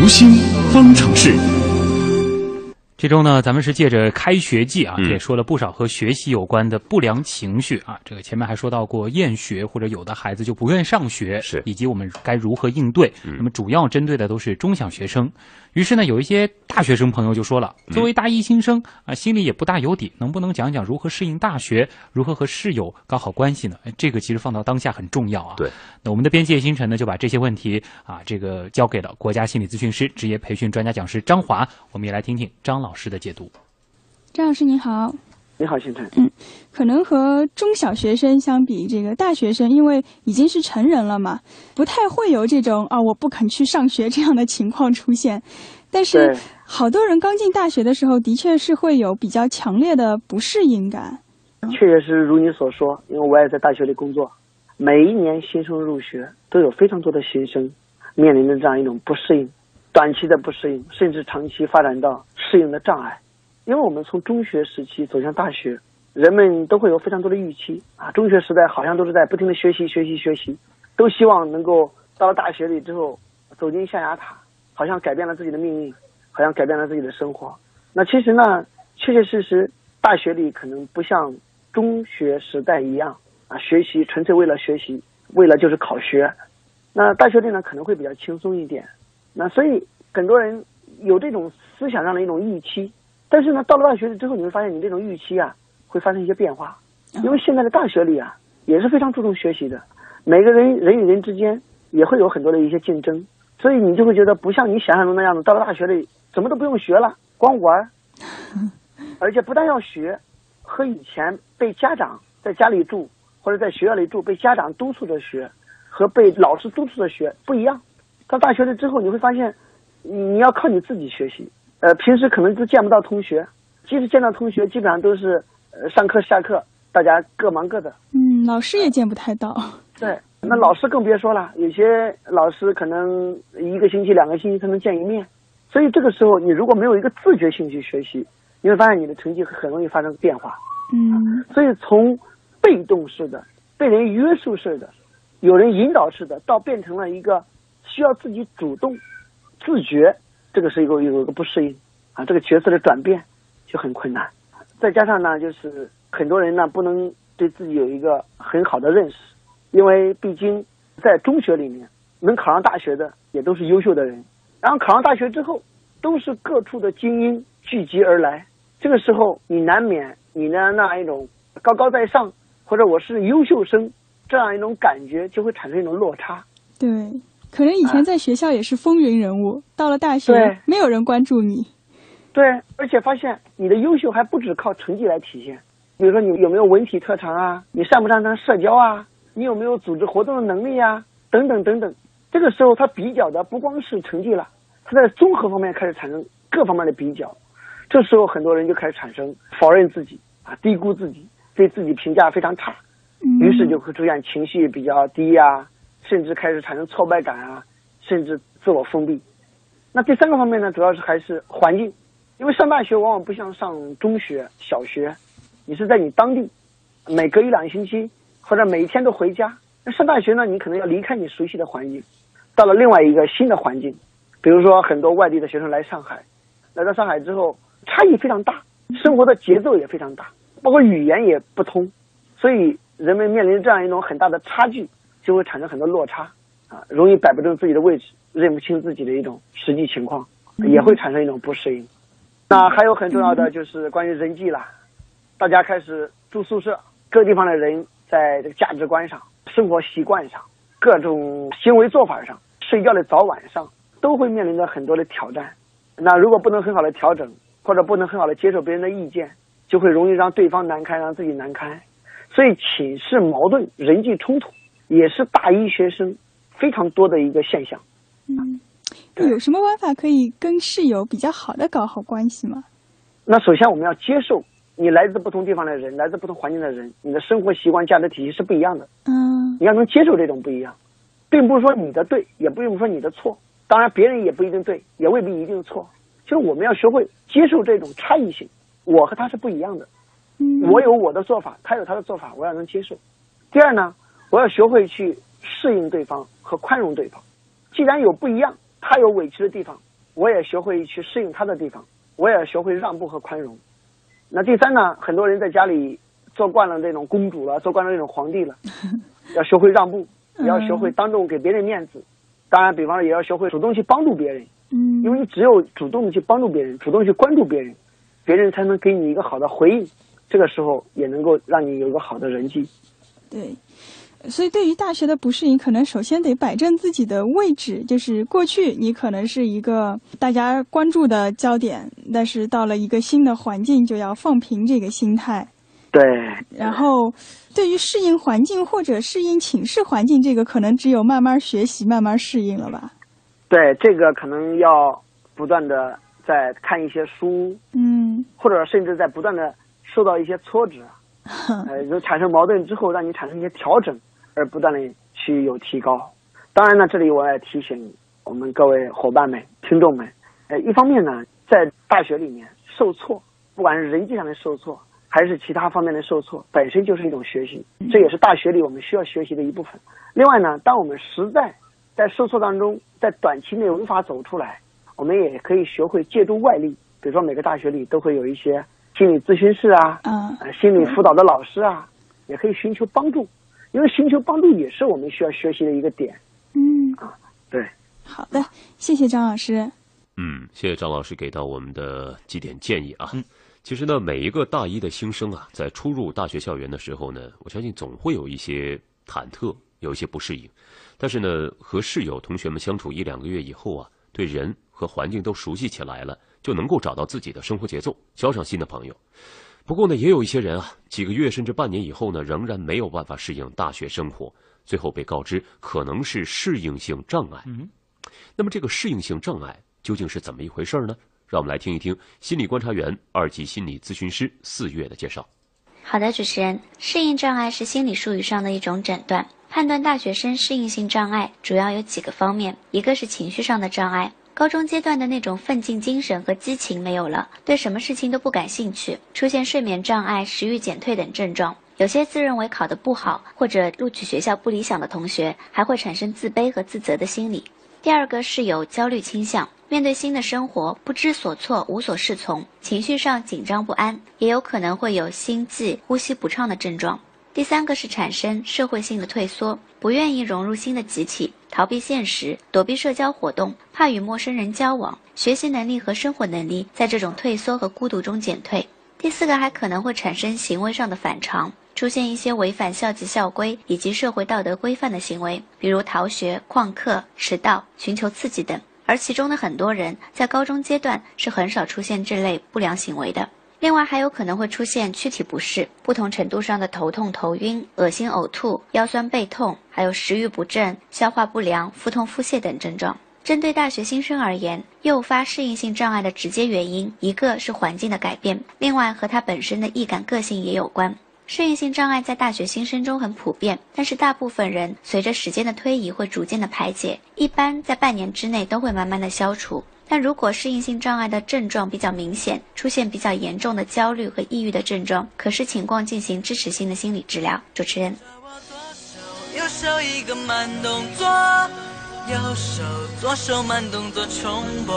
读心方程式。这周呢，咱们是借着开学季啊，也说了不少和学习有关的不良情绪啊。这个前面还说到过厌学，或者有的孩子就不愿上学，是以及我们该如何应对。那么主要针对的都是中小学生。于是呢，有一些大学生朋友就说了，作为大一新生啊，心里也不大有底，能不能讲讲如何适应大学，如何和室友搞好关系呢？哎，这个其实放到当下很重要啊。对，那我们的编辑叶星辰呢，就把这些问题啊，这个交给了国家心理咨询师职业培训专家讲师张华，我们也来听听张老师的解读。张老师您好，你好，先生。嗯，可能和中小学生相比，这个大学生因为已经是成人了嘛，不太会有这种啊我不肯去上学这样的情况出现。但是好多人刚进大学的时候，的确是会有比较强烈的不适应感。确实是如你所说，因为我也在大学里工作，每一年新生入学都有非常多的新生面临着这样一种不适应，短期的不适应，甚至长期发展到适应的障碍。因为我们从中学时期走向大学，人们都会有非常多的预期啊。中学时代好像都是在不停的学习、学习、学习，都希望能够到了大学里之后走进象牙塔，好像改变了自己的命运，好像改变了自己的生活。那其实呢，确确实实，大学里可能不像中学时代一样啊，学习纯粹为了学习，为了就是考学。那大学里呢，可能会比较轻松一点。那所以很多人有这种思想上的一种预期。但是呢，到了大学里之后，你会发现你这种预期啊，会发生一些变化。因为现在的大学里啊，也是非常注重学习的，每个人人与人之间也会有很多的一些竞争，所以你就会觉得不像你想象中那样子，到了大学里什么都不用学了，光玩儿，而且不但要学，和以前被家长在家里住或者在学校里住被家长督促着学，和被老师督促着学不一样。到大学了之后，你会发现，你要靠你自己学习。呃，平时可能都见不到同学，即使见到同学，基本上都是呃上课下课，大家各忙各的。嗯，老师也见不太到。对，那老师更别说了，有些老师可能一个星期、两个星期才能见一面，所以这个时候你如果没有一个自觉性去学习，你会发现你的成绩很容易发生变化。嗯，所以从被动式的、被人约束式的、有人引导式的，到变成了一个需要自己主动、自觉。这个是一个有一个不适应啊，这个角色的转变就很困难。再加上呢，就是很多人呢不能对自己有一个很好的认识，因为毕竟在中学里面能考上大学的也都是优秀的人，然后考上大学之后都是各处的精英聚集而来。这个时候你难免你的那一种高高在上或者我是优秀生这样一种感觉就会产生一种落差。对。可能以前在学校也是风云人物，到了大学没有人关注你。对，而且发现你的优秀还不止靠成绩来体现，比如说你有没有文体特长啊，你擅不擅长社交啊，你有没有组织活动的能力啊，等等等等。这个时候他比较的不光是成绩了，他在综合方面开始产生各方面的比较。这时候很多人就开始产生否认自己啊，低估自己，对自己评价非常差，于是就会出现情绪比较低呀。甚至开始产生挫败感啊，甚至自我封闭。那第三个方面呢，主要是还是环境，因为上大学往往不像上中学、小学，你是在你当地，每隔一两个星期或者每一天都回家。那上大学呢，你可能要离开你熟悉的环境，到了另外一个新的环境，比如说很多外地的学生来上海，来到上海之后差异非常大，生活的节奏也非常大，包括语言也不通，所以人们面临这样一种很大的差距。就会产生很多落差，啊，容易摆不正自己的位置，认不清自己的一种实际情况，也会产生一种不适应。那还有很重要的就是关于人际了，大家开始住宿舍，各地方的人在这个价值观上、生活习惯上、各种行为做法上、睡觉的早晚上，都会面临着很多的挑战。那如果不能很好的调整，或者不能很好的接受别人的意见，就会容易让对方难堪，让自己难堪。所以寝室矛盾、人际冲突。也是大一学生非常多的一个现象。嗯，有什么办法可以跟室友比较好的搞好关系吗？那首先我们要接受你来自不同地方的人，来自不同环境的人，你的生活习惯、价值体系是不一样的。嗯，你要能接受这种不一样，并不是说你的对，也不用说你的错。当然，别人也不一定对，也未必一定错。就是我们要学会接受这种差异性，我和他是不一样的。嗯，我有我的做法，他有他的做法，我要能接受。第二呢？我要学会去适应对方和宽容对方。既然有不一样，他有委屈的地方，我也学会去适应他的地方，我也学会让步和宽容。那第三呢，很多人在家里做惯了这种公主了，做惯了这种皇帝了，要学会让步，也要学会当众给别人面子。当然，比方说也要学会主动去帮助别人。嗯，因为你只有主动的去帮助别人，主动去关注别人，别人才能给你一个好的回应。这个时候也能够让你有一个好的人际。对，所以对于大学的不适应，可能首先得摆正自己的位置。就是过去你可能是一个大家关注的焦点，但是到了一个新的环境，就要放平这个心态。对。然后，对于适应环境或者适应寝室环境，这个可能只有慢慢学习、慢慢适应了吧。对，这个可能要不断的在看一些书，嗯，或者甚至在不断的受到一些挫折，呃，有产生矛盾之后，让你产生一些调整，而不断的去有提高。当然呢，这里我也提醒我们各位伙伴们、听众们，呃，一方面呢，在大学里面受挫，不管是人际上的受挫，还是其他方面的受挫，本身就是一种学习，这也是大学里我们需要学习的一部分。另外呢，当我们实在在受挫当中，在短期内无法走出来，我们也可以学会借助外力，比如说每个大学里都会有一些心理咨询室啊，嗯，心理辅导的老师啊，也可以寻求帮助，因为寻求帮助也是我们需要学习的一个点。嗯，啊，对，好的，谢谢张老师。嗯，谢谢张老师给到我们的几点建议啊。其实呢，每一个大一的新生啊，在初入大学校园的时候呢，我相信总会有一些忐忑，有一些不适应。但是呢，和室友、同学们相处一两个月以后啊，对人和环境都熟悉起来了，就能够找到自己的生活节奏，交上新的朋友。不过呢，也有一些人啊，几个月甚至半年以后呢，仍然没有办法适应大学生活，最后被告知可能是适应性障碍。嗯，那么这个适应性障碍究竟是怎么一回事呢？让我们来听一听心理观察员、二级心理咨询师四月的介绍。好的，主持人，适应障碍是心理术语上的一种诊断。判断大学生适应性障碍主要有几个方面，一个是情绪上的障碍，高中阶段的那种奋进精神和激情没有了，对什么事情都不感兴趣，出现睡眠障碍、食欲减退等症状。有些自认为考得不好或者录取学校不理想的同学，还会产生自卑和自责的心理。第二个是有焦虑倾向，面对新的生活不知所措、无所适从，情绪上紧张不安，也有可能会有心悸、呼吸不畅的症状。第三个是产生社会性的退缩，不愿意融入新的集体，逃避现实，躲避社交活动，怕与陌生人交往，学习能力和生活能力在这种退缩和孤独中减退。第四个还可能会产生行为上的反常，出现一些违反校纪校规以及社会道德规范的行为，比如逃学、旷课、迟到、寻求刺激等。而其中的很多人在高中阶段是很少出现这类不良行为的。另外还有可能会出现躯体不适，不同程度上的头痛、头晕、恶心、呕吐、腰酸背痛，还有食欲不振、消化不良、腹痛、腹泻等症状。针对大学新生而言，诱发适应性障碍的直接原因，一个是环境的改变，另外和他本身的易感个性也有关。适应性障碍在大学新生中很普遍，但是大部分人随着时间的推移会逐渐的排解，一般在半年之内都会慢慢的消除。但如果适应性障碍的症状比较明显，出现比较严重的焦虑和抑郁的症状，可视情况进行支持性的心理治疗。主持人。右手一个慢动作，右手左手慢动作重播。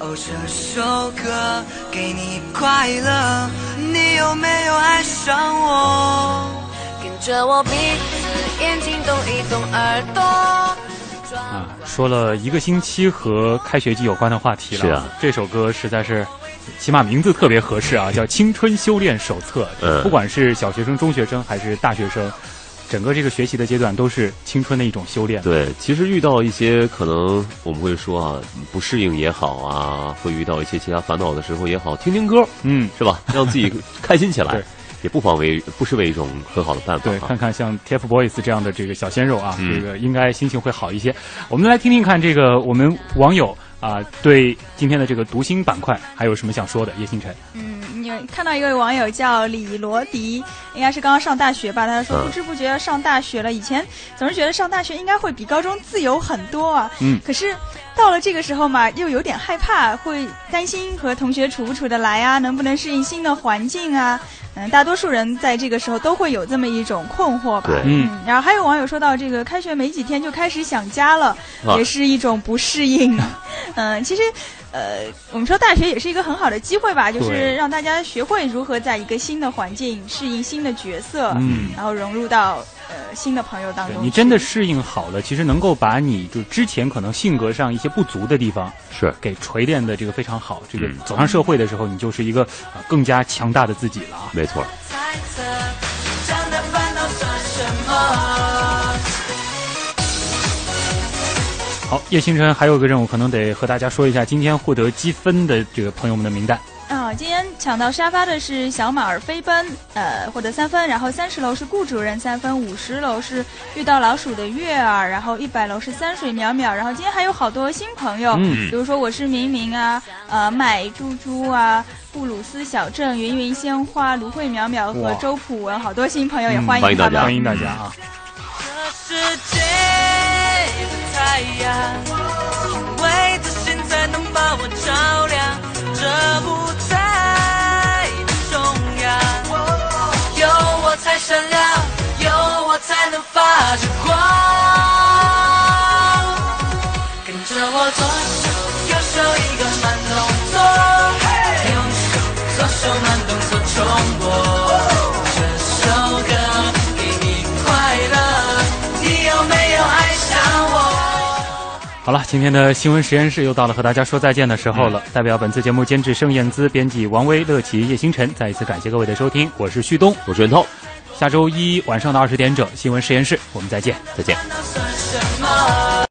哦，这首歌给你快乐，你有没有爱上我？跟着我鼻子、眼睛动一动，耳朵。啊，说了一个星期和开学季有关的话题了。是啊，这首歌实在是，起码名字特别合适啊，叫《青春修炼手册》。嗯，不管是小学生、中学生还是大学生，整个这个学习的阶段都是青春的一种修炼。对，其实遇到一些可能我们会说啊，不适应也好啊，会遇到一些其他烦恼的时候也好，听听歌，嗯，是吧？让自己开心起来。也不妨为不失为一种很好的办法。对，看看像 TFBOYS 这样的这个小鲜肉啊，这个应该心情会好一些。我们来听听看，这个我们网友啊，对今天的这个读心板块还有什么想说的？叶星辰。嗯，你看到一位网友叫李罗迪，应该是刚刚上大学吧？他说不知不觉要上大学了，以前总是觉得上大学应该会比高中自由很多啊。嗯。可是到了这个时候嘛，又有点害怕，会担心和同学处不处得来啊，能不能适应新的环境啊？嗯，大多数人在这个时候都会有这么一种困惑吧。嗯，然后还有网友说到，这个开学没几天就开始想家了，也是一种不适应。嗯，其实。呃，我们说大学也是一个很好的机会吧，就是让大家学会如何在一个新的环境适应新的角色，嗯，然后融入到呃新的朋友当中。你真的适应好了，其实能够把你就之前可能性格上一些不足的地方是给锤炼的这个非常好。这个走上社会的时候，你就是一个更加强大的自己了啊。没错。好，叶星辰还有个任务，可能得和大家说一下，今天获得积分的这个朋友们的名单。啊，今天抢到沙发的是小马儿飞奔，呃，获得三分。然后三十楼是顾主任三分，五十楼是遇到老鼠的月儿，然后一百楼是三水淼淼。然后今天还有好多新朋友，比如说我是明明啊，呃，买猪猪啊，布鲁斯小镇，云云鲜花，芦荟淼淼和周普文，好多新朋友也欢迎大家，欢迎大家啊。太阳，我左手右手一个慢动作，右手左手慢动作重播。好了，今天的新闻实验室又到了和大家说再见的时候了。代表本次节目监制盛燕姿，编辑王威、乐琪、叶星辰，再一次感谢各位的收听。我是旭东，我是袁涛。下周一晚上的二十点整，新闻实验室，我们再见，再见。